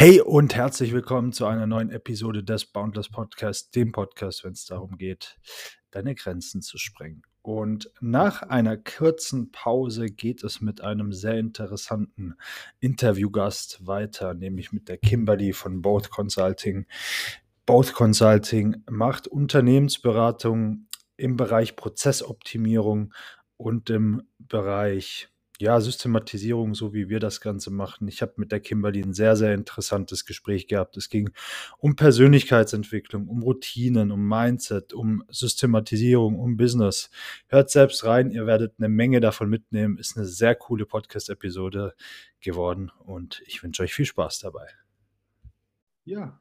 Hey und herzlich willkommen zu einer neuen Episode des Boundless Podcast, dem Podcast, wenn es darum geht, deine Grenzen zu sprengen. Und nach einer kurzen Pause geht es mit einem sehr interessanten Interviewgast weiter, nämlich mit der Kimberly von Both Consulting. Both Consulting macht Unternehmensberatung im Bereich Prozessoptimierung und im Bereich ja, Systematisierung, so wie wir das Ganze machen. Ich habe mit der Kimberly ein sehr, sehr interessantes Gespräch gehabt. Es ging um Persönlichkeitsentwicklung, um Routinen, um Mindset, um Systematisierung, um Business. Hört selbst rein, ihr werdet eine Menge davon mitnehmen. Ist eine sehr coole Podcast-Episode geworden und ich wünsche euch viel Spaß dabei. Ja,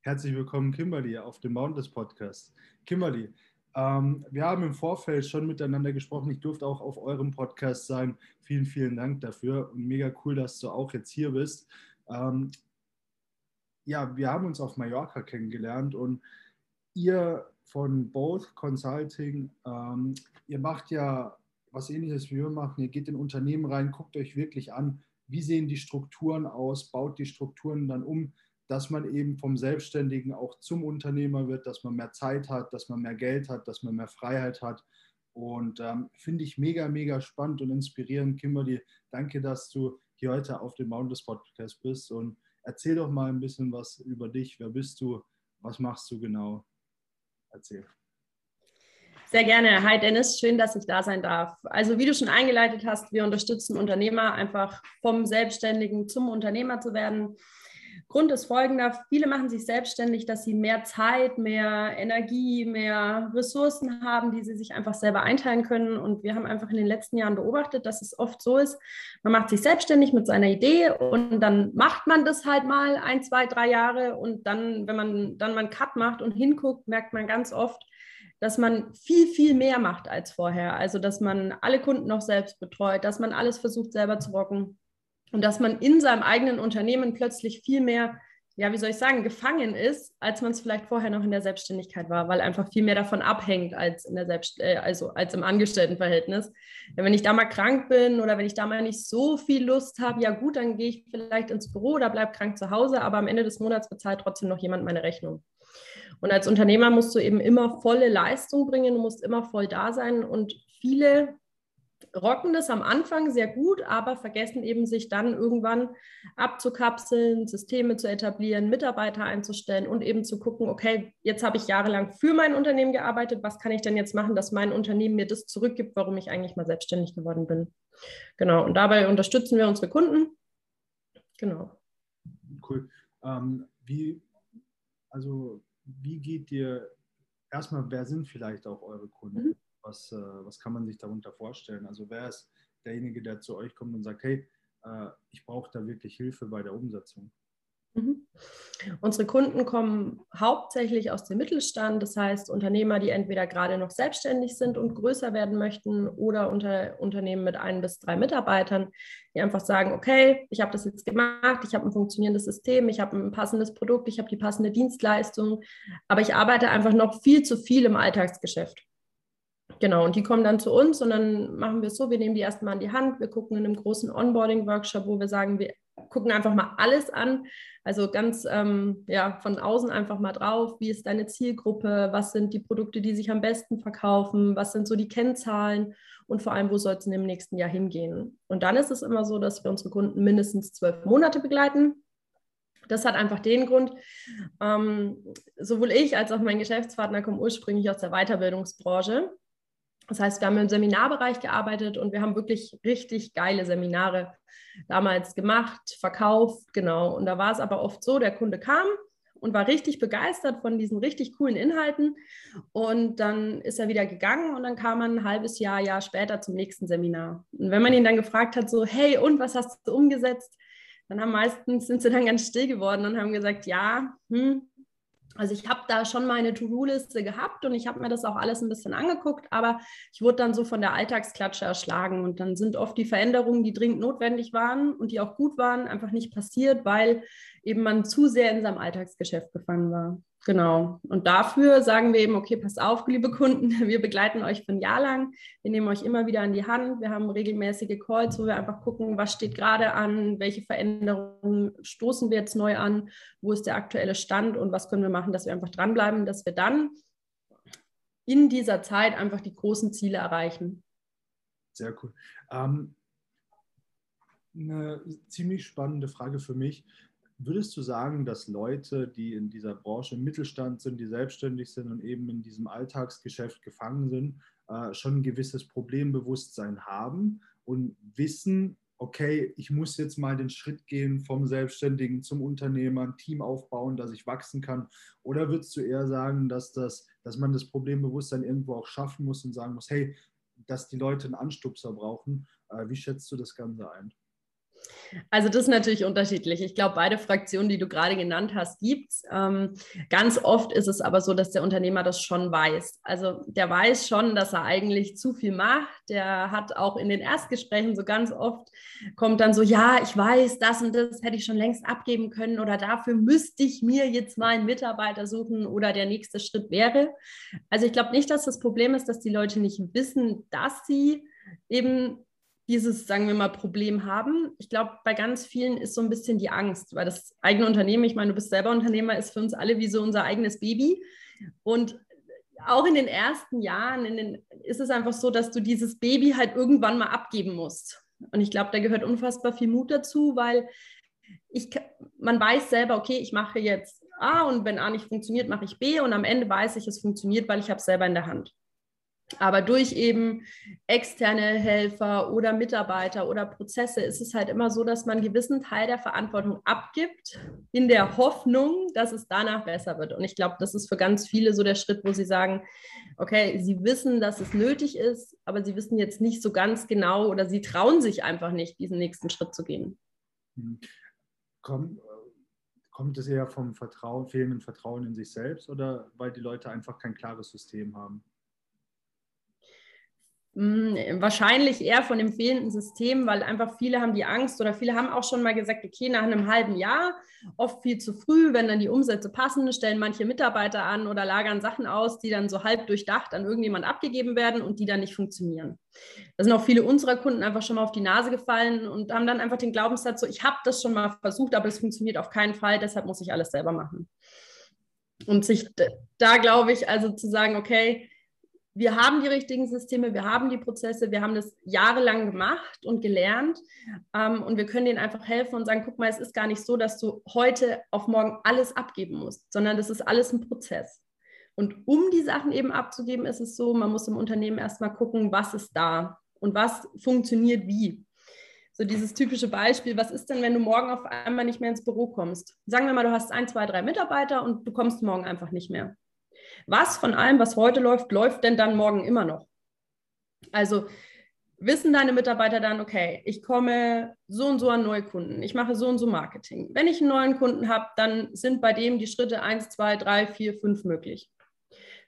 herzlich willkommen, Kimberly, auf dem Mountains Podcast. Kimberly, ähm, wir haben im Vorfeld schon miteinander gesprochen. Ich durfte auch auf eurem Podcast sein. Vielen, vielen Dank dafür und mega cool, dass du auch jetzt hier bist. Ähm, ja, wir haben uns auf Mallorca kennengelernt und ihr von Both Consulting, ähm, ihr macht ja was ähnliches wie wir machen. Ihr geht in Unternehmen rein, guckt euch wirklich an, wie sehen die Strukturen aus, baut die Strukturen dann um dass man eben vom Selbstständigen auch zum Unternehmer wird, dass man mehr Zeit hat, dass man mehr Geld hat, dass man mehr Freiheit hat. Und ähm, finde ich mega, mega spannend und inspirierend. Kimberly, danke, dass du hier heute auf dem Mountains Podcast bist. Und erzähl doch mal ein bisschen was über dich. Wer bist du? Was machst du genau? Erzähl. Sehr gerne. Hi Dennis, schön, dass ich da sein darf. Also wie du schon eingeleitet hast, wir unterstützen Unternehmer einfach vom Selbstständigen zum Unternehmer zu werden. Grund ist folgender, viele machen sich selbstständig, dass sie mehr Zeit, mehr Energie, mehr Ressourcen haben, die sie sich einfach selber einteilen können. Und wir haben einfach in den letzten Jahren beobachtet, dass es oft so ist, man macht sich selbstständig mit seiner Idee und dann macht man das halt mal ein, zwei, drei Jahre und dann, wenn man dann mal einen Cut macht und hinguckt, merkt man ganz oft, dass man viel, viel mehr macht als vorher. Also, dass man alle Kunden noch selbst betreut, dass man alles versucht selber zu rocken und dass man in seinem eigenen Unternehmen plötzlich viel mehr, ja, wie soll ich sagen, gefangen ist, als man es vielleicht vorher noch in der Selbstständigkeit war, weil einfach viel mehr davon abhängt als in der Selbst äh, also als im Angestelltenverhältnis. Wenn ich da mal krank bin oder wenn ich da mal nicht so viel Lust habe, ja gut, dann gehe ich vielleicht ins Büro oder bleibe krank zu Hause, aber am Ende des Monats bezahlt trotzdem noch jemand meine Rechnung. Und als Unternehmer musst du eben immer volle Leistung bringen, du musst immer voll da sein und viele rocken das am Anfang sehr gut, aber vergessen eben sich dann irgendwann abzukapseln, Systeme zu etablieren, Mitarbeiter einzustellen und eben zu gucken, okay, jetzt habe ich jahrelang für mein Unternehmen gearbeitet, was kann ich denn jetzt machen, dass mein Unternehmen mir das zurückgibt, warum ich eigentlich mal selbstständig geworden bin. Genau, und dabei unterstützen wir unsere Kunden. Genau. Cool. Ähm, wie, also, wie geht dir erstmal, wer sind vielleicht auch eure Kunden? Mhm was, äh, was kann man sich darunter vorstellen? Also wer ist derjenige, der zu euch kommt und sagt, hey, äh, ich brauche da wirklich Hilfe bei der Umsetzung? Mhm. Unsere Kunden kommen hauptsächlich aus dem Mittelstand, das heißt Unternehmer, die entweder gerade noch selbstständig sind und größer werden möchten oder unter Unternehmen mit ein bis drei Mitarbeitern, die einfach sagen, okay, ich habe das jetzt gemacht, ich habe ein funktionierendes System, ich habe ein passendes Produkt, ich habe die passende Dienstleistung, aber ich arbeite einfach noch viel zu viel im Alltagsgeschäft. Genau, und die kommen dann zu uns und dann machen wir es so, wir nehmen die erstmal an die Hand, wir gucken in einem großen Onboarding-Workshop, wo wir sagen, wir gucken einfach mal alles an, also ganz ähm, ja, von außen einfach mal drauf, wie ist deine Zielgruppe, was sind die Produkte, die sich am besten verkaufen, was sind so die Kennzahlen und vor allem, wo soll es in dem nächsten Jahr hingehen. Und dann ist es immer so, dass wir unsere Kunden mindestens zwölf Monate begleiten. Das hat einfach den Grund, ähm, sowohl ich als auch mein Geschäftspartner kommen ursprünglich aus der Weiterbildungsbranche. Das heißt, wir haben im Seminarbereich gearbeitet und wir haben wirklich richtig geile Seminare damals gemacht, verkauft, genau. Und da war es aber oft so, der Kunde kam und war richtig begeistert von diesen richtig coolen Inhalten. Und dann ist er wieder gegangen und dann kam man ein halbes Jahr, Jahr später zum nächsten Seminar. Und wenn man ihn dann gefragt hat, so, hey, und was hast du umgesetzt? Dann haben meistens sind sie dann ganz still geworden und haben gesagt, ja, hm, also ich habe da schon meine To-Do-Liste gehabt und ich habe mir das auch alles ein bisschen angeguckt, aber ich wurde dann so von der Alltagsklatsche erschlagen und dann sind oft die Veränderungen, die dringend notwendig waren und die auch gut waren, einfach nicht passiert, weil eben man zu sehr in seinem Alltagsgeschäft gefangen war. Genau. Und dafür sagen wir eben, okay, passt auf, liebe Kunden, wir begleiten euch für ein Jahr lang. Wir nehmen euch immer wieder an die Hand. Wir haben regelmäßige Calls, wo wir einfach gucken, was steht gerade an, welche Veränderungen stoßen wir jetzt neu an, wo ist der aktuelle Stand und was können wir machen, dass wir einfach dranbleiben, dass wir dann in dieser Zeit einfach die großen Ziele erreichen. Sehr cool. Ähm, eine ziemlich spannende Frage für mich. Würdest du sagen, dass Leute, die in dieser Branche im Mittelstand sind, die selbstständig sind und eben in diesem Alltagsgeschäft gefangen sind, äh, schon ein gewisses Problembewusstsein haben und wissen, okay, ich muss jetzt mal den Schritt gehen vom Selbstständigen zum Unternehmer, ein Team aufbauen, dass ich wachsen kann? Oder würdest du eher sagen, dass, das, dass man das Problembewusstsein irgendwo auch schaffen muss und sagen muss, hey, dass die Leute einen Anstupser brauchen? Äh, wie schätzt du das Ganze ein? Also das ist natürlich unterschiedlich. Ich glaube, beide Fraktionen, die du gerade genannt hast, gibt es. Ähm, ganz oft ist es aber so, dass der Unternehmer das schon weiß. Also der weiß schon, dass er eigentlich zu viel macht. Der hat auch in den Erstgesprächen so ganz oft, kommt dann so, ja, ich weiß, das und das hätte ich schon längst abgeben können oder dafür müsste ich mir jetzt mal einen Mitarbeiter suchen oder der nächste Schritt wäre. Also ich glaube nicht, dass das Problem ist, dass die Leute nicht wissen, dass sie eben dieses, sagen wir mal, Problem haben. Ich glaube, bei ganz vielen ist so ein bisschen die Angst, weil das eigene Unternehmen, ich meine, du bist selber Unternehmer, ist für uns alle wie so unser eigenes Baby. Und auch in den ersten Jahren den, ist es einfach so, dass du dieses Baby halt irgendwann mal abgeben musst. Und ich glaube, da gehört unfassbar viel Mut dazu, weil ich, man weiß selber, okay, ich mache jetzt A und wenn A nicht funktioniert, mache ich B und am Ende weiß ich, es funktioniert, weil ich habe es selber in der Hand. Aber durch eben externe Helfer oder Mitarbeiter oder Prozesse ist es halt immer so, dass man einen gewissen Teil der Verantwortung abgibt, in der Hoffnung, dass es danach besser wird. Und ich glaube, das ist für ganz viele so der Schritt, wo sie sagen, okay, sie wissen, dass es nötig ist, aber sie wissen jetzt nicht so ganz genau oder sie trauen sich einfach nicht, diesen nächsten Schritt zu gehen. Hm. Komm, kommt es eher vom Vertrauen, fehlenden Vertrauen in sich selbst oder weil die Leute einfach kein klares System haben? Hm, wahrscheinlich eher von dem fehlenden System, weil einfach viele haben die Angst oder viele haben auch schon mal gesagt, okay, nach einem halben Jahr, oft viel zu früh, wenn dann die Umsätze passen, stellen manche Mitarbeiter an oder lagern Sachen aus, die dann so halb durchdacht an irgendjemand abgegeben werden und die dann nicht funktionieren. Da sind auch viele unserer Kunden einfach schon mal auf die Nase gefallen und haben dann einfach den Glaubenssatz so, ich habe das schon mal versucht, aber es funktioniert auf keinen Fall, deshalb muss ich alles selber machen. Und sich da, glaube ich, also zu sagen, okay, wir haben die richtigen Systeme, wir haben die Prozesse, wir haben das jahrelang gemacht und gelernt ähm, und wir können denen einfach helfen und sagen, guck mal, es ist gar nicht so, dass du heute auf morgen alles abgeben musst, sondern das ist alles ein Prozess. Und um die Sachen eben abzugeben, ist es so, man muss im Unternehmen erstmal gucken, was ist da und was funktioniert wie. So dieses typische Beispiel, was ist denn, wenn du morgen auf einmal nicht mehr ins Büro kommst? Sagen wir mal, du hast ein, zwei, drei Mitarbeiter und du kommst morgen einfach nicht mehr. Was von allem, was heute läuft, läuft denn dann morgen immer noch? Also wissen deine Mitarbeiter dann, okay, ich komme so und so an neue Kunden, ich mache so und so Marketing. Wenn ich einen neuen Kunden habe, dann sind bei dem die Schritte 1, 2, 3, 4, 5 möglich.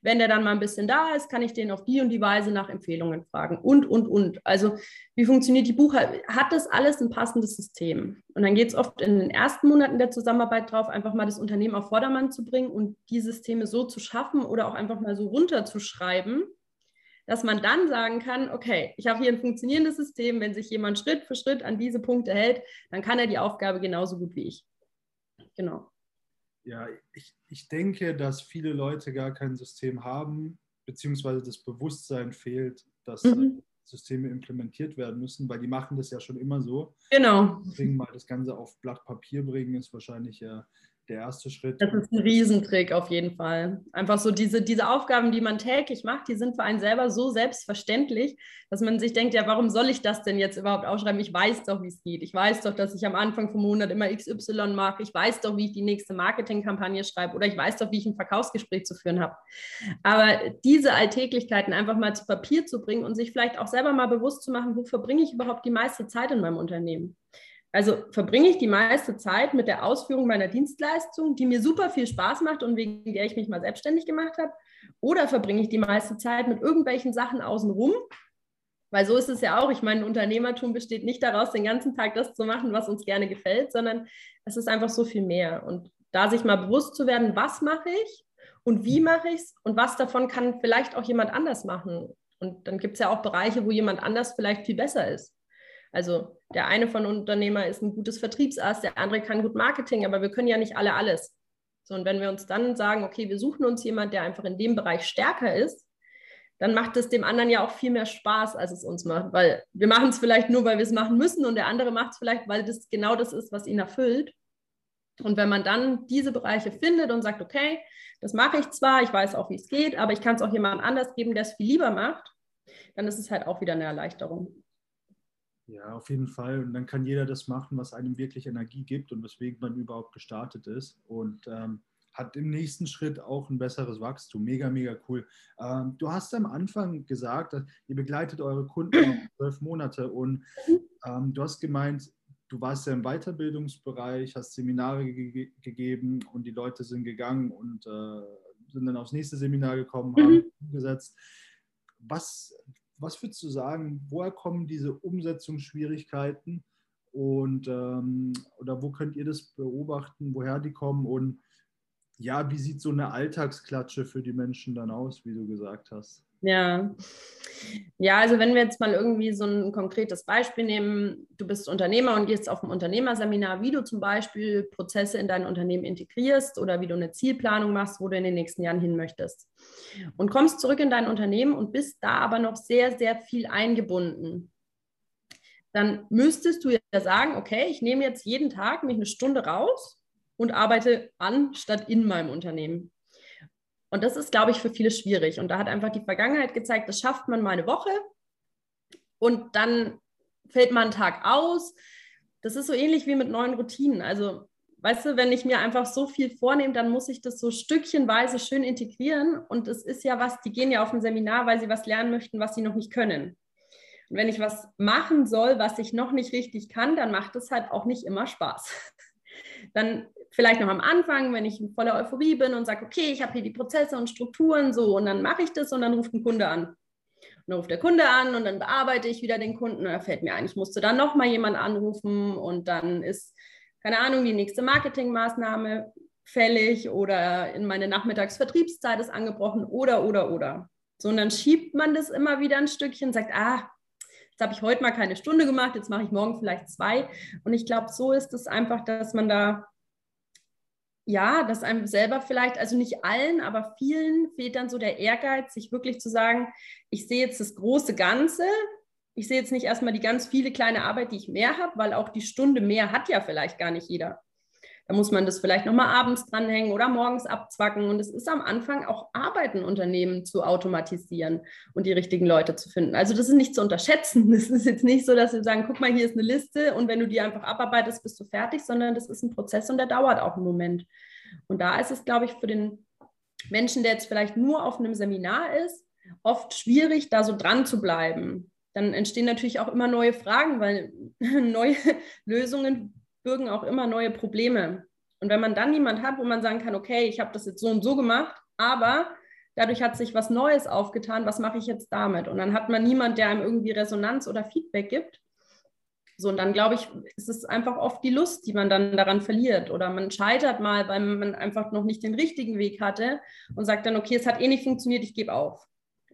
Wenn der dann mal ein bisschen da ist, kann ich den auf die und die Weise nach Empfehlungen fragen und, und, und. Also wie funktioniert die Buchhaltung? Hat das alles ein passendes System? Und dann geht es oft in den ersten Monaten der Zusammenarbeit drauf, einfach mal das Unternehmen auf Vordermann zu bringen und die Systeme so zu schaffen oder auch einfach mal so runterzuschreiben, dass man dann sagen kann, okay, ich habe hier ein funktionierendes System, wenn sich jemand Schritt für Schritt an diese Punkte hält, dann kann er die Aufgabe genauso gut wie ich. Genau ja, ich, ich denke, dass viele Leute gar kein System haben, beziehungsweise das Bewusstsein fehlt, dass mhm. Systeme implementiert werden müssen, weil die machen das ja schon immer so. Genau. Deswegen mal das Ganze auf Blatt Papier bringen, ist wahrscheinlich ja der erste Schritt. Das ist ein Riesentrick auf jeden Fall. Einfach so diese, diese Aufgaben, die man täglich macht, die sind für einen selber so selbstverständlich, dass man sich denkt, ja, warum soll ich das denn jetzt überhaupt aufschreiben? Ich weiß doch, wie es geht. Ich weiß doch, dass ich am Anfang vom Monat immer XY mache. Ich weiß doch, wie ich die nächste Marketingkampagne schreibe oder ich weiß doch, wie ich ein Verkaufsgespräch zu führen habe. Aber diese Alltäglichkeiten einfach mal zu Papier zu bringen und sich vielleicht auch selber mal bewusst zu machen, wo verbringe ich überhaupt die meiste Zeit in meinem Unternehmen? Also verbringe ich die meiste Zeit mit der Ausführung meiner Dienstleistung, die mir super viel Spaß macht und wegen der ich mich mal selbstständig gemacht habe, oder verbringe ich die meiste Zeit mit irgendwelchen Sachen außenrum? Weil so ist es ja auch. Ich meine, Unternehmertum besteht nicht daraus, den ganzen Tag das zu machen, was uns gerne gefällt, sondern es ist einfach so viel mehr. Und da sich mal bewusst zu werden, was mache ich und wie mache ich es und was davon kann vielleicht auch jemand anders machen. Und dann gibt es ja auch Bereiche, wo jemand anders vielleicht viel besser ist. Also der eine von Unternehmer ist ein gutes Vertriebsass, der andere kann gut Marketing, aber wir können ja nicht alle alles. So, und wenn wir uns dann sagen, okay, wir suchen uns jemand, der einfach in dem Bereich stärker ist, dann macht es dem anderen ja auch viel mehr Spaß, als es uns macht. Weil wir machen es vielleicht nur, weil wir es machen müssen und der andere macht es vielleicht, weil das genau das ist, was ihn erfüllt. Und wenn man dann diese Bereiche findet und sagt, okay, das mache ich zwar, ich weiß auch, wie es geht, aber ich kann es auch jemand anders geben, der es viel lieber macht, dann ist es halt auch wieder eine Erleichterung. Ja, auf jeden Fall. Und dann kann jeder das machen, was einem wirklich Energie gibt und weswegen man überhaupt gestartet ist. Und ähm, hat im nächsten Schritt auch ein besseres Wachstum. Mega, mega cool. Ähm, du hast am Anfang gesagt, ihr begleitet eure Kunden zwölf Monate und ähm, du hast gemeint, du warst ja im Weiterbildungsbereich, hast Seminare ge gegeben und die Leute sind gegangen und äh, sind dann aufs nächste Seminar gekommen, haben mhm. umgesetzt. Was, was würdest du sagen, woher kommen diese Umsetzungsschwierigkeiten und ähm, oder wo könnt ihr das beobachten, woher die kommen und ja, wie sieht so eine Alltagsklatsche für die Menschen dann aus, wie du gesagt hast? Ja. Ja, also wenn wir jetzt mal irgendwie so ein konkretes Beispiel nehmen, du bist Unternehmer und gehst auf ein Unternehmerseminar, wie du zum Beispiel Prozesse in dein Unternehmen integrierst oder wie du eine Zielplanung machst, wo du in den nächsten Jahren hin möchtest. Und kommst zurück in dein Unternehmen und bist da aber noch sehr, sehr viel eingebunden. Dann müsstest du ja sagen, okay, ich nehme jetzt jeden Tag mich eine Stunde raus und arbeite an statt in meinem Unternehmen. Und das ist, glaube ich, für viele schwierig. Und da hat einfach die Vergangenheit gezeigt, das schafft man mal eine Woche und dann fällt man einen Tag aus. Das ist so ähnlich wie mit neuen Routinen. Also, weißt du, wenn ich mir einfach so viel vornehme, dann muss ich das so stückchenweise schön integrieren. Und es ist ja was, die gehen ja auf ein Seminar, weil sie was lernen möchten, was sie noch nicht können. Und wenn ich was machen soll, was ich noch nicht richtig kann, dann macht es halt auch nicht immer Spaß. Dann vielleicht noch am Anfang, wenn ich voller Euphorie bin und sage, okay, ich habe hier die Prozesse und Strukturen so und dann mache ich das und dann ruft ein Kunde an. Und dann ruft der Kunde an und dann bearbeite ich wieder den Kunden und da fällt mir ein, ich musste dann nochmal jemand anrufen und dann ist, keine Ahnung, die nächste Marketingmaßnahme fällig oder in meine Nachmittagsvertriebszeit ist angebrochen oder, oder, oder. So, und dann schiebt man das immer wieder ein Stückchen, sagt, ah, jetzt habe ich heute mal keine Stunde gemacht, jetzt mache ich morgen vielleicht zwei. Und ich glaube, so ist es einfach, dass man da ja, dass einem selber vielleicht, also nicht allen, aber vielen fehlt dann so der Ehrgeiz, sich wirklich zu sagen, ich sehe jetzt das große Ganze. Ich sehe jetzt nicht erstmal die ganz viele kleine Arbeit, die ich mehr habe, weil auch die Stunde mehr hat ja vielleicht gar nicht jeder. Da muss man das vielleicht nochmal abends dranhängen oder morgens abzwacken. Und es ist am Anfang auch Arbeit, ein Unternehmen zu automatisieren und die richtigen Leute zu finden. Also das ist nicht zu unterschätzen. Das ist jetzt nicht so, dass wir sagen, guck mal, hier ist eine Liste und wenn du die einfach abarbeitest, bist du fertig, sondern das ist ein Prozess und der dauert auch einen Moment. Und da ist es, glaube ich, für den Menschen, der jetzt vielleicht nur auf einem Seminar ist, oft schwierig, da so dran zu bleiben. Dann entstehen natürlich auch immer neue Fragen, weil neue Lösungen bürgen auch immer neue Probleme. Und wenn man dann jemand hat, wo man sagen kann, okay, ich habe das jetzt so und so gemacht, aber dadurch hat sich was Neues aufgetan, was mache ich jetzt damit? Und dann hat man niemand, der einem irgendwie Resonanz oder Feedback gibt. So, und dann glaube ich, ist es einfach oft die Lust, die man dann daran verliert. Oder man scheitert mal, weil man einfach noch nicht den richtigen Weg hatte und sagt dann, okay, es hat eh nicht funktioniert, ich gebe auf.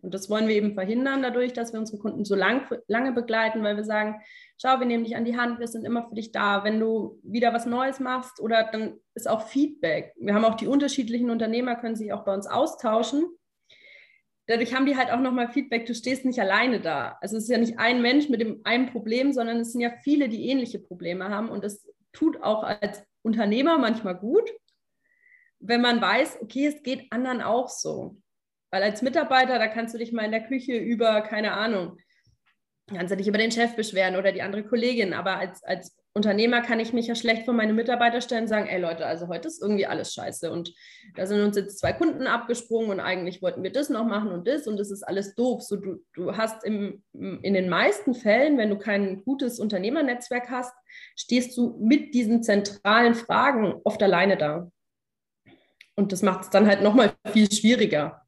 Und das wollen wir eben verhindern dadurch, dass wir unsere Kunden so lang, lange begleiten, weil wir sagen, schau, wir nehmen dich an die Hand, wir sind immer für dich da. Wenn du wieder was Neues machst oder dann ist auch Feedback. Wir haben auch die unterschiedlichen Unternehmer, können sich auch bei uns austauschen. Dadurch haben die halt auch nochmal Feedback, du stehst nicht alleine da. Also es ist ja nicht ein Mensch mit dem einen Problem, sondern es sind ja viele, die ähnliche Probleme haben. Und es tut auch als Unternehmer manchmal gut, wenn man weiß, okay, es geht anderen auch so. Weil als Mitarbeiter, da kannst du dich mal in der Küche über, keine Ahnung, kannst du dich über den Chef beschweren oder die andere Kollegin. Aber als, als Unternehmer kann ich mich ja schlecht vor meine Mitarbeiter stellen und sagen, ey Leute, also heute ist irgendwie alles scheiße. Und da sind uns jetzt zwei Kunden abgesprungen und eigentlich wollten wir das noch machen und das und das ist alles doof. So, du, du hast im, in den meisten Fällen, wenn du kein gutes Unternehmernetzwerk hast, stehst du mit diesen zentralen Fragen oft alleine da. Und das macht es dann halt nochmal viel schwieriger.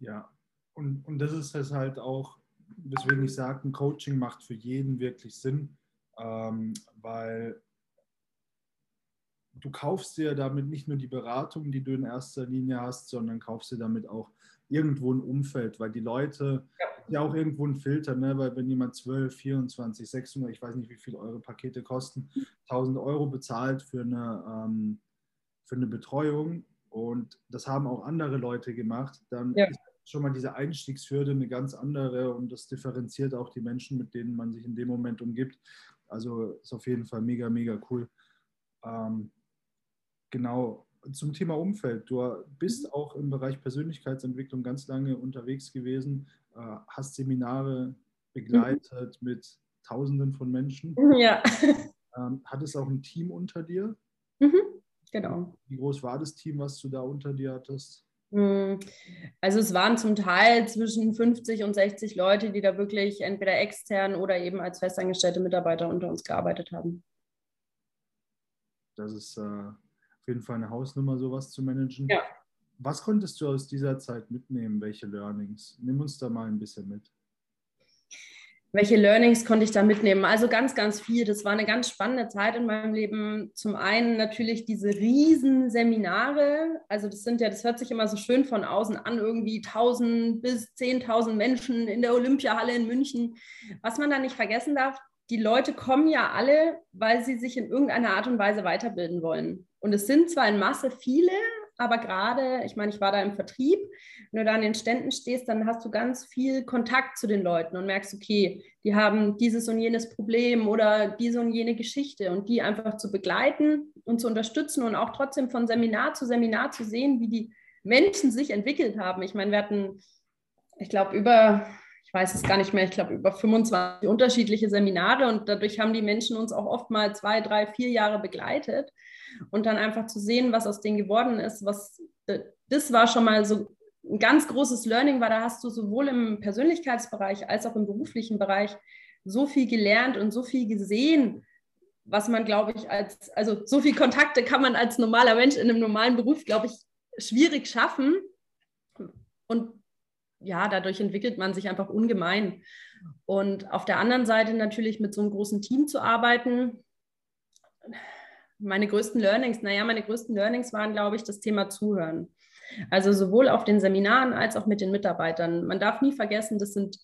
Ja, und, und das ist es halt auch, weswegen ich sage, ein Coaching macht für jeden wirklich Sinn, ähm, weil du kaufst dir damit nicht nur die Beratung, die du in erster Linie hast, sondern kaufst dir damit auch irgendwo ein Umfeld, weil die Leute ja, ja auch irgendwo ein Filter, ne? weil wenn jemand 12, 24, 600, ich weiß nicht, wie viel eure Pakete kosten, 1000 Euro bezahlt für eine, ähm, für eine Betreuung und das haben auch andere Leute gemacht, dann ja. ist schon mal diese Einstiegshürde eine ganz andere und das differenziert auch die Menschen, mit denen man sich in dem Moment umgibt. Also ist auf jeden Fall mega, mega cool. Ähm, genau, zum Thema Umfeld. Du bist mhm. auch im Bereich Persönlichkeitsentwicklung ganz lange unterwegs gewesen, äh, hast Seminare begleitet mhm. mit Tausenden von Menschen. Ja. Ähm, hattest auch ein Team unter dir? Mhm, genau. Wie groß war das Team, was du da unter dir hattest? Hm, also es waren zum Teil zwischen 50 und 60 Leute, die da wirklich entweder extern oder eben als festangestellte Mitarbeiter unter uns gearbeitet haben. Das ist äh, auf jeden Fall eine Hausnummer, sowas zu managen. Ja. Was konntest du aus dieser Zeit mitnehmen? Welche Learnings? Nimm uns da mal ein bisschen mit welche Learnings konnte ich da mitnehmen? Also ganz, ganz viel. Das war eine ganz spannende Zeit in meinem Leben. Zum einen natürlich diese riesen Seminare. Also das sind ja, das hört sich immer so schön von außen an, irgendwie 1000 bis 10.000 Menschen in der Olympiahalle in München. Was man da nicht vergessen darf, die Leute kommen ja alle, weil sie sich in irgendeiner Art und Weise weiterbilden wollen. Und es sind zwar in Masse viele, aber gerade, ich meine, ich war da im Vertrieb, wenn du da an den Ständen stehst, dann hast du ganz viel Kontakt zu den Leuten und merkst, okay, die haben dieses und jenes Problem oder diese und jene Geschichte. Und die einfach zu begleiten und zu unterstützen und auch trotzdem von Seminar zu Seminar zu sehen, wie die Menschen sich entwickelt haben. Ich meine, wir hatten, ich glaube, über ich weiß es gar nicht mehr, ich glaube über 25 unterschiedliche Seminare. Und dadurch haben die Menschen uns auch oft mal zwei, drei, vier Jahre begleitet und dann einfach zu sehen, was aus denen geworden ist, was das war schon mal so ein ganz großes Learning, weil da hast du sowohl im Persönlichkeitsbereich als auch im beruflichen Bereich so viel gelernt und so viel gesehen, was man, glaube ich, als, also so viel Kontakte kann man als normaler Mensch in einem normalen Beruf, glaube ich, schwierig schaffen. Und ja, dadurch entwickelt man sich einfach ungemein. Und auf der anderen Seite natürlich mit so einem großen Team zu arbeiten, meine größten Learnings, naja, meine größten Learnings waren, glaube ich, das Thema Zuhören. Also sowohl auf den Seminaren als auch mit den Mitarbeitern. Man darf nie vergessen, das sind,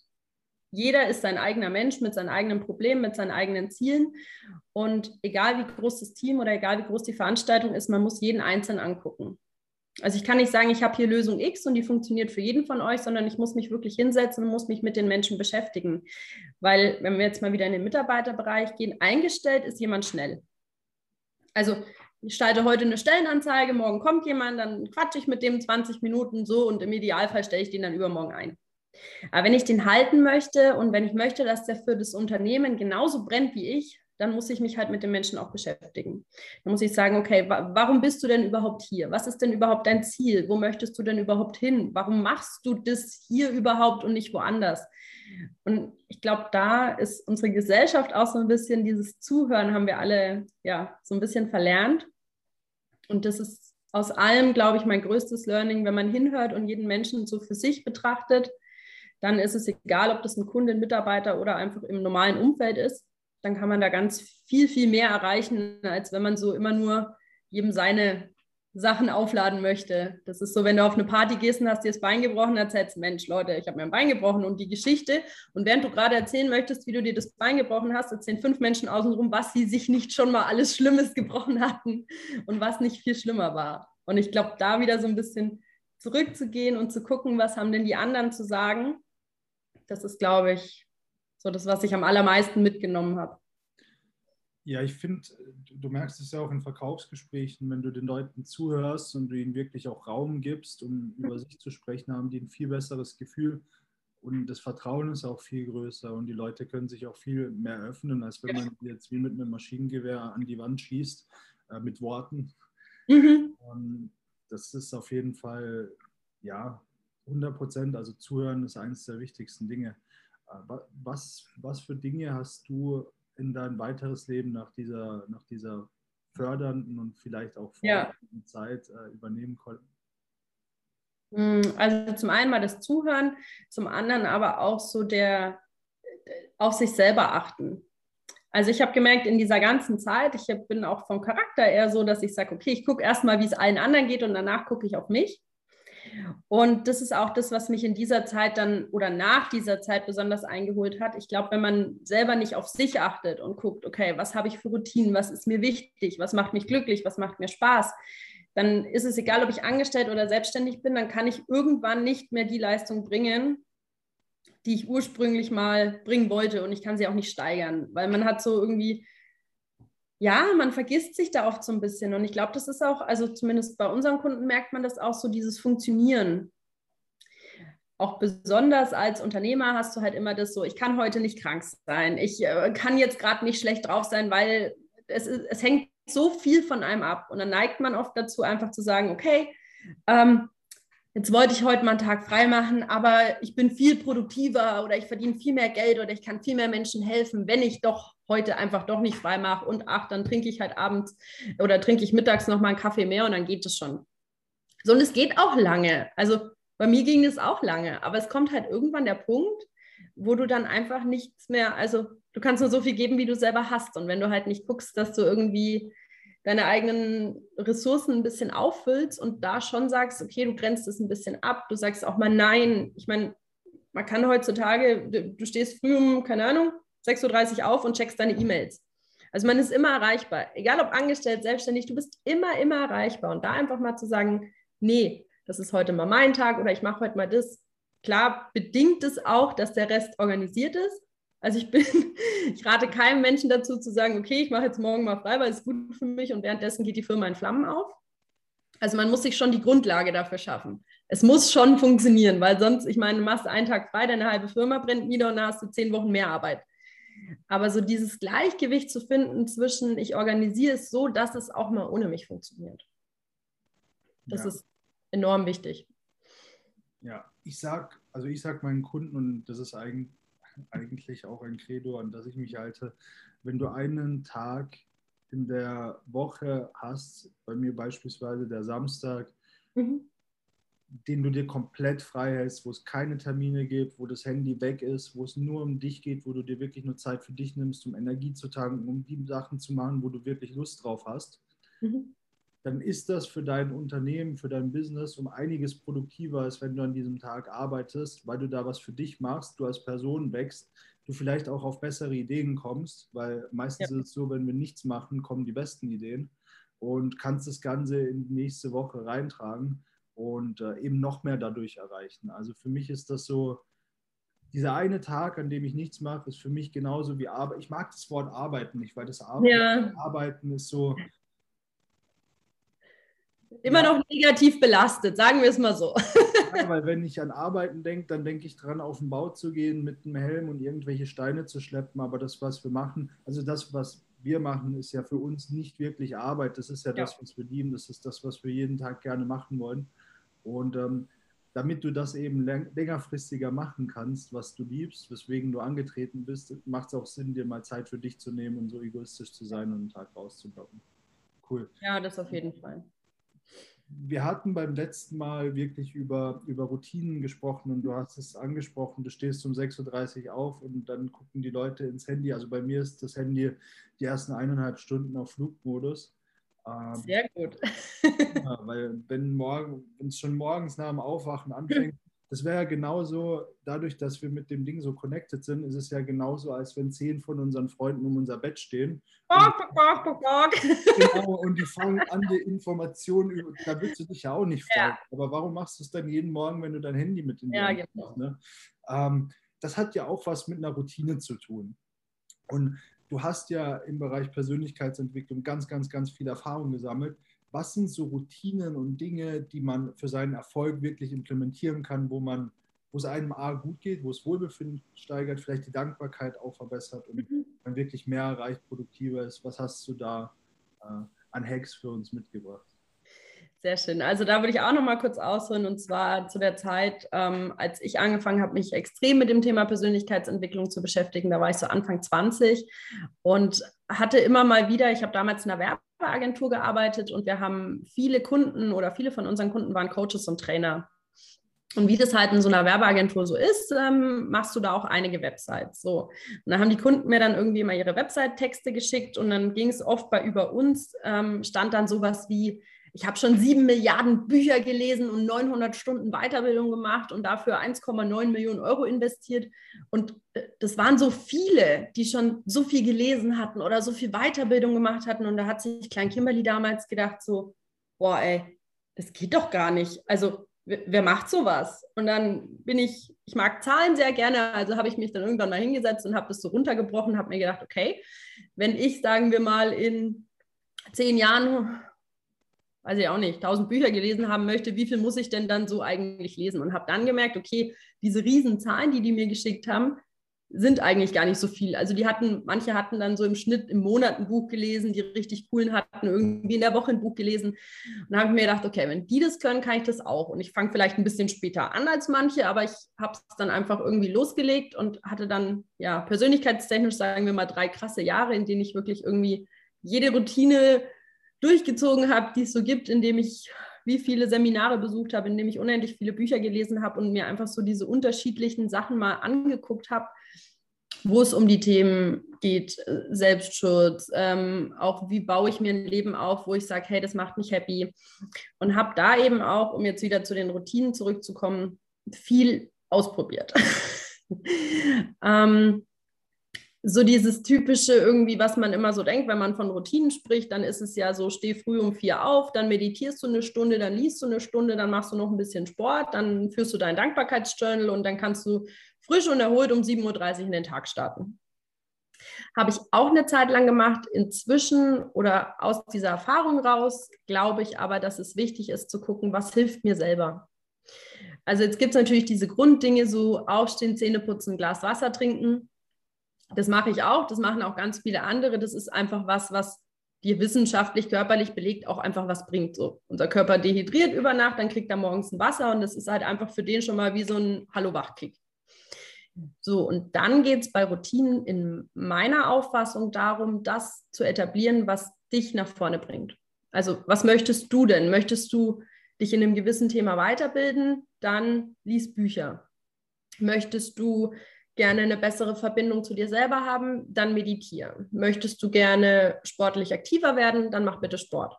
jeder ist sein eigener Mensch mit seinen eigenen Problemen, mit seinen eigenen Zielen. Und egal wie groß das Team oder egal wie groß die Veranstaltung ist, man muss jeden einzeln angucken. Also ich kann nicht sagen, ich habe hier Lösung X und die funktioniert für jeden von euch, sondern ich muss mich wirklich hinsetzen und muss mich mit den Menschen beschäftigen. Weil, wenn wir jetzt mal wieder in den Mitarbeiterbereich gehen, eingestellt ist jemand schnell. Also ich schalte heute eine Stellenanzeige, morgen kommt jemand, dann quatsche ich mit dem 20 Minuten so und im Idealfall stelle ich den dann übermorgen ein. Aber wenn ich den halten möchte und wenn ich möchte, dass der für das Unternehmen genauso brennt wie ich, dann muss ich mich halt mit den Menschen auch beschäftigen. Dann muss ich sagen, okay, wa warum bist du denn überhaupt hier? Was ist denn überhaupt dein Ziel? Wo möchtest du denn überhaupt hin? Warum machst du das hier überhaupt und nicht woanders? Und ich glaube, da ist unsere Gesellschaft auch so ein bisschen, dieses Zuhören haben wir alle ja so ein bisschen verlernt. Und das ist aus allem, glaube ich, mein größtes Learning, wenn man hinhört und jeden Menschen so für sich betrachtet, dann ist es egal, ob das ein Kunde, ein Mitarbeiter oder einfach im normalen Umfeld ist, dann kann man da ganz viel, viel mehr erreichen, als wenn man so immer nur jedem seine Sachen aufladen möchte. Das ist so, wenn du auf eine Party gehst und hast dir das Bein gebrochen, erzählst, Mensch, Leute, ich habe mir ein Bein gebrochen und die Geschichte. Und während du gerade erzählen möchtest, wie du dir das Bein gebrochen hast, erzählen fünf Menschen außenrum, was sie sich nicht schon mal alles Schlimmes gebrochen hatten und was nicht viel schlimmer war. Und ich glaube, da wieder so ein bisschen zurückzugehen und zu gucken, was haben denn die anderen zu sagen, das ist, glaube ich, so das, was ich am allermeisten mitgenommen habe. Ja, ich finde, du merkst es ja auch in Verkaufsgesprächen, wenn du den Leuten zuhörst und du ihnen wirklich auch Raum gibst, um über sich zu sprechen, haben die ein viel besseres Gefühl und das Vertrauen ist auch viel größer und die Leute können sich auch viel mehr öffnen, als wenn man jetzt wie mit einem Maschinengewehr an die Wand schießt äh, mit Worten. Mhm. Das ist auf jeden Fall, ja, 100 Prozent, also zuhören ist eines der wichtigsten Dinge. Äh, was, was für Dinge hast du in dein weiteres Leben nach dieser, nach dieser fördernden und vielleicht auch fordernden ja. Zeit äh, übernehmen konnten? Hm, also zum einen mal das Zuhören, zum anderen aber auch so der auf sich selber achten. Also ich habe gemerkt, in dieser ganzen Zeit, ich bin auch vom Charakter eher so, dass ich sage, okay, ich gucke erstmal, wie es allen anderen geht und danach gucke ich auf mich. Und das ist auch das, was mich in dieser Zeit dann oder nach dieser Zeit besonders eingeholt hat. Ich glaube, wenn man selber nicht auf sich achtet und guckt, okay, was habe ich für Routinen, was ist mir wichtig, was macht mich glücklich, was macht mir Spaß, dann ist es egal, ob ich angestellt oder selbstständig bin, dann kann ich irgendwann nicht mehr die Leistung bringen, die ich ursprünglich mal bringen wollte und ich kann sie auch nicht steigern, weil man hat so irgendwie, ja, man vergisst sich da oft so ein bisschen. Und ich glaube, das ist auch, also zumindest bei unseren Kunden merkt man das auch so, dieses Funktionieren. Auch besonders als Unternehmer hast du halt immer das so, ich kann heute nicht krank sein, ich äh, kann jetzt gerade nicht schlecht drauf sein, weil es, ist, es hängt so viel von einem ab. Und dann neigt man oft dazu, einfach zu sagen, okay, ähm, jetzt wollte ich heute mal einen Tag frei machen, aber ich bin viel produktiver oder ich verdiene viel mehr Geld oder ich kann viel mehr Menschen helfen, wenn ich doch heute einfach doch nicht frei mache und ach, dann trinke ich halt abends oder trinke ich mittags noch mal einen Kaffee mehr und dann geht es schon. So, und es geht auch lange. Also bei mir ging es auch lange, aber es kommt halt irgendwann der Punkt, wo du dann einfach nichts mehr, also du kannst nur so viel geben, wie du selber hast. Und wenn du halt nicht guckst, dass du irgendwie deine eigenen Ressourcen ein bisschen auffüllst und da schon sagst, okay, du grenzt es ein bisschen ab, du sagst auch mal nein. Ich meine, man kann heutzutage, du, du stehst früh um, keine Ahnung, 6.30 Uhr auf und checkst deine E-Mails. Also man ist immer erreichbar. Egal ob angestellt, selbstständig, du bist immer, immer erreichbar. Und da einfach mal zu sagen, nee, das ist heute mal mein Tag oder ich mache heute mal das. Klar bedingt es auch, dass der Rest organisiert ist. Also ich bin, ich rate keinem Menschen dazu zu sagen, okay, ich mache jetzt morgen mal frei, weil es gut für mich und währenddessen geht die Firma in Flammen auf. Also man muss sich schon die Grundlage dafür schaffen. Es muss schon funktionieren, weil sonst, ich meine, du machst einen Tag frei, deine halbe Firma brennt nieder und dann hast du zehn Wochen mehr Arbeit. Aber so dieses Gleichgewicht zu finden zwischen, ich organisiere es so, dass es auch mal ohne mich funktioniert. Das ja. ist enorm wichtig. Ja, ich sag, also ich sag meinen Kunden, und das ist eigentlich eigentlich auch ein Credo, an das ich mich halte. Wenn du einen Tag in der Woche hast, bei mir beispielsweise der Samstag, mhm. Den du dir komplett frei hältst, wo es keine Termine gibt, wo das Handy weg ist, wo es nur um dich geht, wo du dir wirklich nur Zeit für dich nimmst, um Energie zu tanken, um die Sachen zu machen, wo du wirklich Lust drauf hast, mhm dann ist das für dein Unternehmen, für dein Business um einiges produktiver, als wenn du an diesem Tag arbeitest, weil du da was für dich machst, du als Person wächst, du vielleicht auch auf bessere Ideen kommst, weil meistens ja. ist es so, wenn wir nichts machen, kommen die besten Ideen und kannst das Ganze in die nächste Woche reintragen und äh, eben noch mehr dadurch erreichen. Also für mich ist das so, dieser eine Tag, an dem ich nichts mache, ist für mich genauso wie Arbeit. Ich mag das Wort Arbeiten nicht, weil das Arbeiten, ja. Arbeiten ist so, Immer ja. noch negativ belastet, sagen wir es mal so. Ja, weil wenn ich an Arbeiten denke, dann denke ich dran, auf den Bau zu gehen mit einem Helm und irgendwelche Steine zu schleppen. Aber das, was wir machen, also das, was wir machen, ist ja für uns nicht wirklich Arbeit. Das ist ja, ja. das, was wir lieben. Das ist das, was wir jeden Tag gerne machen wollen. Und ähm, damit du das eben längerfristiger machen kannst, was du liebst, weswegen du angetreten bist, macht es auch Sinn, dir mal Zeit für dich zu nehmen und so egoistisch zu sein und einen Tag rauszublocken. Cool. Ja, das auf jeden Fall wir hatten beim letzten Mal wirklich über, über Routinen gesprochen und du hast es angesprochen, du stehst um 6.30 Uhr auf und dann gucken die Leute ins Handy. Also bei mir ist das Handy die ersten eineinhalb Stunden auf Flugmodus. Ähm, Sehr gut. ja, weil wenn morgen, wenn es schon morgens nach dem Aufwachen anfängt, das wäre ja genauso, dadurch, dass wir mit dem Ding so connected sind, ist es ja genauso, als wenn zehn von unseren Freunden um unser Bett stehen. Und, genau, und die fangen an, die Informationen, da willst du dich ja auch nicht fragen. Ja. Aber warum machst du es dann jeden Morgen, wenn du dein Handy mit in die ja, Hand genau. hast? Ne? Ähm, das hat ja auch was mit einer Routine zu tun. Und du hast ja im Bereich Persönlichkeitsentwicklung ganz, ganz, ganz viel Erfahrung gesammelt was sind so Routinen und Dinge, die man für seinen Erfolg wirklich implementieren kann, wo man, wo es einem A gut geht, wo es Wohlbefinden steigert, vielleicht die Dankbarkeit auch verbessert und mhm. man wirklich mehr erreicht, produktiver ist. Was hast du da äh, an Hacks für uns mitgebracht? Sehr schön. Also da würde ich auch noch mal kurz ausholen und zwar zu der Zeit, ähm, als ich angefangen habe, mich extrem mit dem Thema Persönlichkeitsentwicklung zu beschäftigen. Da war ich so Anfang 20 und hatte immer mal wieder, ich habe damals in einer Werbeagentur gearbeitet und wir haben viele Kunden oder viele von unseren Kunden waren Coaches und Trainer. Und wie das halt in so einer Werbeagentur so ist, ähm, machst du da auch einige Websites. So. Und dann haben die Kunden mir dann irgendwie mal ihre Website-Texte geschickt und dann ging es oft bei über uns, ähm, stand dann sowas wie, ich habe schon sieben Milliarden Bücher gelesen und 900 Stunden Weiterbildung gemacht und dafür 1,9 Millionen Euro investiert. Und äh, das waren so viele, die schon so viel gelesen hatten oder so viel Weiterbildung gemacht hatten. Und da hat sich Klein Kimberly damals gedacht, so, boah, ey, das geht doch gar nicht. Also wer macht sowas? Und dann bin ich, ich mag Zahlen sehr gerne, also habe ich mich dann irgendwann mal hingesetzt und habe das so runtergebrochen, habe mir gedacht, okay, wenn ich, sagen wir mal, in zehn Jahren, weiß ich auch nicht, tausend Bücher gelesen haben möchte, wie viel muss ich denn dann so eigentlich lesen? Und habe dann gemerkt, okay, diese riesen Zahlen, die die mir geschickt haben, sind eigentlich gar nicht so viel. Also die hatten, manche hatten dann so im Schnitt im Monat ein Buch gelesen, die richtig coolen hatten irgendwie in der Woche ein Buch gelesen. Und dann habe ich mir gedacht, okay, wenn die das können, kann ich das auch. Und ich fange vielleicht ein bisschen später an als manche, aber ich habe es dann einfach irgendwie losgelegt und hatte dann, ja, persönlichkeitstechnisch sagen wir mal drei krasse Jahre, in denen ich wirklich irgendwie jede Routine durchgezogen habe, die es so gibt, indem ich wie viele Seminare besucht habe, indem ich unendlich viele Bücher gelesen habe und mir einfach so diese unterschiedlichen Sachen mal angeguckt habe wo es um die Themen geht, äh, Selbstschutz, ähm, auch wie baue ich mir ein Leben auf, wo ich sage, hey, das macht mich happy. Und habe da eben auch, um jetzt wieder zu den Routinen zurückzukommen, viel ausprobiert. ähm, so dieses typische irgendwie, was man immer so denkt, wenn man von Routinen spricht, dann ist es ja so, steh früh um vier auf, dann meditierst du eine Stunde, dann liest du eine Stunde, dann machst du noch ein bisschen Sport, dann führst du dein Dankbarkeitsjournal und dann kannst du frisch und erholt um 7.30 Uhr in den Tag starten. Habe ich auch eine Zeit lang gemacht. Inzwischen oder aus dieser Erfahrung raus glaube ich aber, dass es wichtig ist zu gucken, was hilft mir selber. Also jetzt gibt es natürlich diese Grunddinge, so aufstehen, Zähne putzen, Glas Wasser trinken. Das mache ich auch, das machen auch ganz viele andere. Das ist einfach was, was dir wissenschaftlich, körperlich belegt auch einfach was bringt. So, unser Körper dehydriert über Nacht, dann kriegt er morgens ein Wasser und das ist halt einfach für den schon mal wie so ein Hallo-Wach-Kick. So, und dann geht es bei Routinen in meiner Auffassung darum, das zu etablieren, was dich nach vorne bringt. Also, was möchtest du denn? Möchtest du dich in einem gewissen Thema weiterbilden? Dann lies Bücher. Möchtest du gerne eine bessere Verbindung zu dir selber haben? Dann meditiere. Möchtest du gerne sportlich aktiver werden? Dann mach bitte Sport.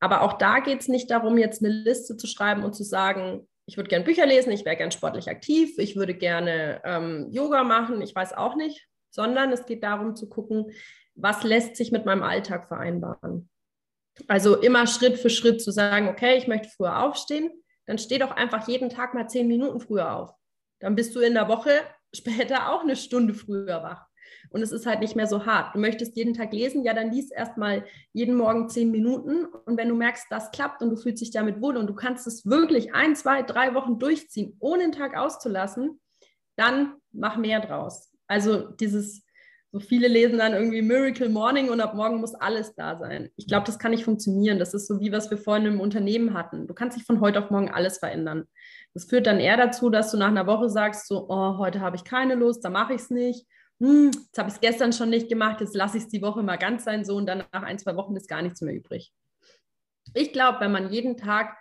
Aber auch da geht es nicht darum, jetzt eine Liste zu schreiben und zu sagen, ich würde gerne Bücher lesen, ich wäre gerne sportlich aktiv, ich würde gerne ähm, Yoga machen, ich weiß auch nicht, sondern es geht darum zu gucken, was lässt sich mit meinem Alltag vereinbaren. Also immer Schritt für Schritt zu sagen, okay, ich möchte früher aufstehen, dann steh doch einfach jeden Tag mal zehn Minuten früher auf. Dann bist du in der Woche später auch eine Stunde früher wach und es ist halt nicht mehr so hart. Du möchtest jeden Tag lesen, ja, dann lies erstmal jeden Morgen zehn Minuten und wenn du merkst, das klappt und du fühlst dich damit wohl und du kannst es wirklich ein, zwei, drei Wochen durchziehen, ohne den Tag auszulassen, dann mach mehr draus. Also dieses, so viele lesen dann irgendwie Miracle Morning und ab morgen muss alles da sein. Ich glaube, das kann nicht funktionieren. Das ist so wie was wir vorhin im Unternehmen hatten. Du kannst dich von heute auf morgen alles verändern. Das führt dann eher dazu, dass du nach einer Woche sagst, so, oh, heute habe ich keine Lust, da mache ich es nicht hm, jetzt habe ich es gestern schon nicht gemacht, jetzt lasse ich es die Woche mal ganz sein, so und dann nach ein, zwei Wochen ist gar nichts mehr übrig. Ich glaube, wenn man jeden Tag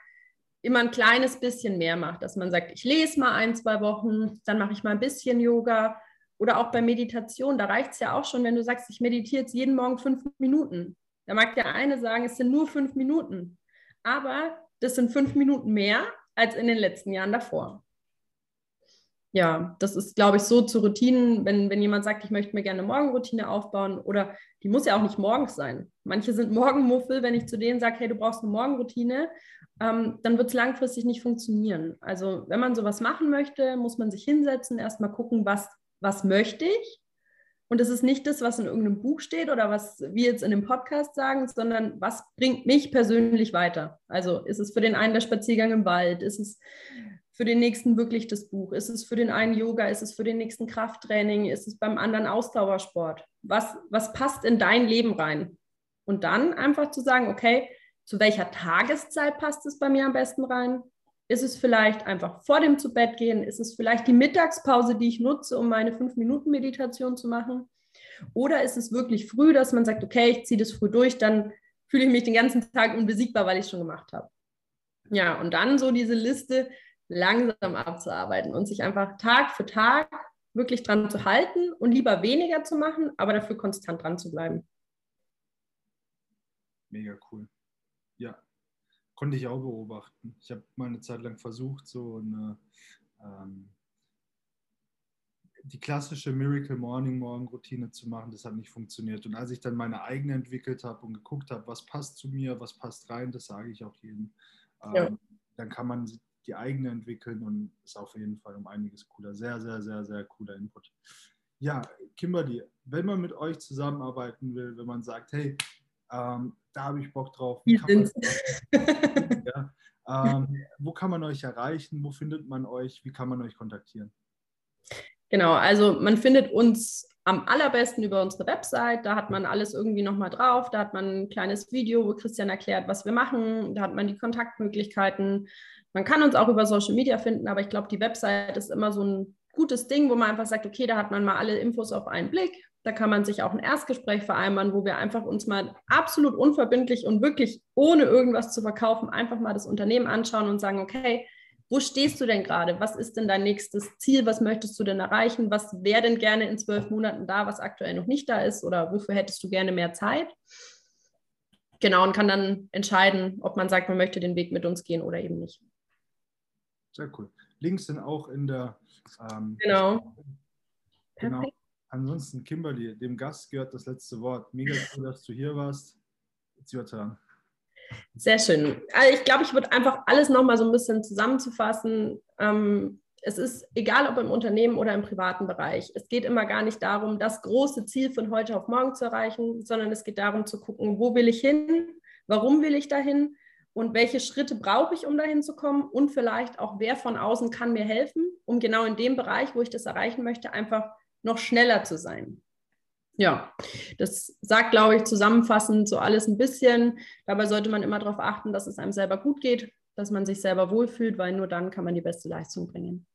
immer ein kleines bisschen mehr macht, dass man sagt, ich lese mal ein, zwei Wochen, dann mache ich mal ein bisschen Yoga oder auch bei Meditation, da reicht es ja auch schon, wenn du sagst, ich meditiere jetzt jeden Morgen fünf Minuten. Da mag der eine sagen, es sind nur fünf Minuten, aber das sind fünf Minuten mehr als in den letzten Jahren davor ja, das ist, glaube ich, so zu Routinen, wenn, wenn jemand sagt, ich möchte mir gerne eine Morgenroutine aufbauen oder die muss ja auch nicht morgens sein. Manche sind Morgenmuffel, wenn ich zu denen sage, hey, du brauchst eine Morgenroutine, ähm, dann wird es langfristig nicht funktionieren. Also wenn man sowas machen möchte, muss man sich hinsetzen, erstmal gucken, was, was möchte ich. Und es ist nicht das, was in irgendeinem Buch steht oder was wir jetzt in dem Podcast sagen, sondern was bringt mich persönlich weiter. Also ist es für den einen der Spaziergang im Wald, ist es für den nächsten wirklich das Buch? Ist es für den einen Yoga? Ist es für den nächsten Krafttraining? Ist es beim anderen Ausdauersport? Was, was passt in dein Leben rein? Und dann einfach zu sagen, okay, zu welcher Tageszeit passt es bei mir am besten rein? Ist es vielleicht einfach vor dem zu Bett gehen? Ist es vielleicht die Mittagspause, die ich nutze, um meine fünf Minuten Meditation zu machen? Oder ist es wirklich früh, dass man sagt, okay, ich ziehe das früh durch, dann fühle ich mich den ganzen Tag unbesiegbar, weil ich es schon gemacht habe. Ja, und dann so diese Liste, langsam abzuarbeiten und sich einfach Tag für Tag wirklich dran zu halten und lieber weniger zu machen, aber dafür konstant dran zu bleiben. Mega cool. Ja, konnte ich auch beobachten. Ich habe mal eine Zeit lang versucht, so eine, ähm, die klassische Miracle Morning Morgen Routine zu machen. Das hat nicht funktioniert. Und als ich dann meine eigene entwickelt habe und geguckt habe, was passt zu mir, was passt rein, das sage ich auch jedem. Ähm, ja. Dann kann man die eigene entwickeln und ist auf jeden Fall um einiges cooler. Sehr, sehr, sehr, sehr cooler Input. Ja, Kimberly, wenn man mit euch zusammenarbeiten will, wenn man sagt, hey, ähm, da habe ich Bock drauf. Wie man, ja, ähm, wo kann man euch erreichen? Wo findet man euch? Wie kann man euch kontaktieren? Genau, also man findet uns am allerbesten über unsere Website. Da hat man alles irgendwie nochmal drauf. Da hat man ein kleines Video, wo Christian erklärt, was wir machen. Da hat man die Kontaktmöglichkeiten. Man kann uns auch über Social Media finden, aber ich glaube, die Website ist immer so ein gutes Ding, wo man einfach sagt, okay, da hat man mal alle Infos auf einen Blick. Da kann man sich auch ein Erstgespräch vereinbaren, wo wir einfach uns mal absolut unverbindlich und wirklich ohne irgendwas zu verkaufen einfach mal das Unternehmen anschauen und sagen, okay, wo stehst du denn gerade? Was ist denn dein nächstes Ziel? Was möchtest du denn erreichen? Was wäre denn gerne in zwölf Monaten da, was aktuell noch nicht da ist? Oder wofür hättest du gerne mehr Zeit? Genau, und kann dann entscheiden, ob man sagt, man möchte den Weg mit uns gehen oder eben nicht. Sehr cool. Links sind auch in der. Ähm, genau. Genau. Ansonsten, Kimberly, dem Gast gehört das letzte Wort. Mega cool, dass du hier warst. It's your turn. Sehr schön. Also ich glaube, ich würde einfach alles nochmal so ein bisschen zusammenzufassen. Ähm, es ist egal, ob im Unternehmen oder im privaten Bereich. Es geht immer gar nicht darum, das große Ziel von heute auf morgen zu erreichen, sondern es geht darum zu gucken, wo will ich hin, warum will ich dahin und welche Schritte brauche ich, um dahin zu kommen und vielleicht auch, wer von außen kann mir helfen, um genau in dem Bereich, wo ich das erreichen möchte, einfach noch schneller zu sein ja, das sagt, glaube ich, zusammenfassend so alles ein bisschen. Dabei sollte man immer darauf achten, dass es einem selber gut geht, dass man sich selber wohlfühlt, weil nur dann kann man die beste Leistung bringen.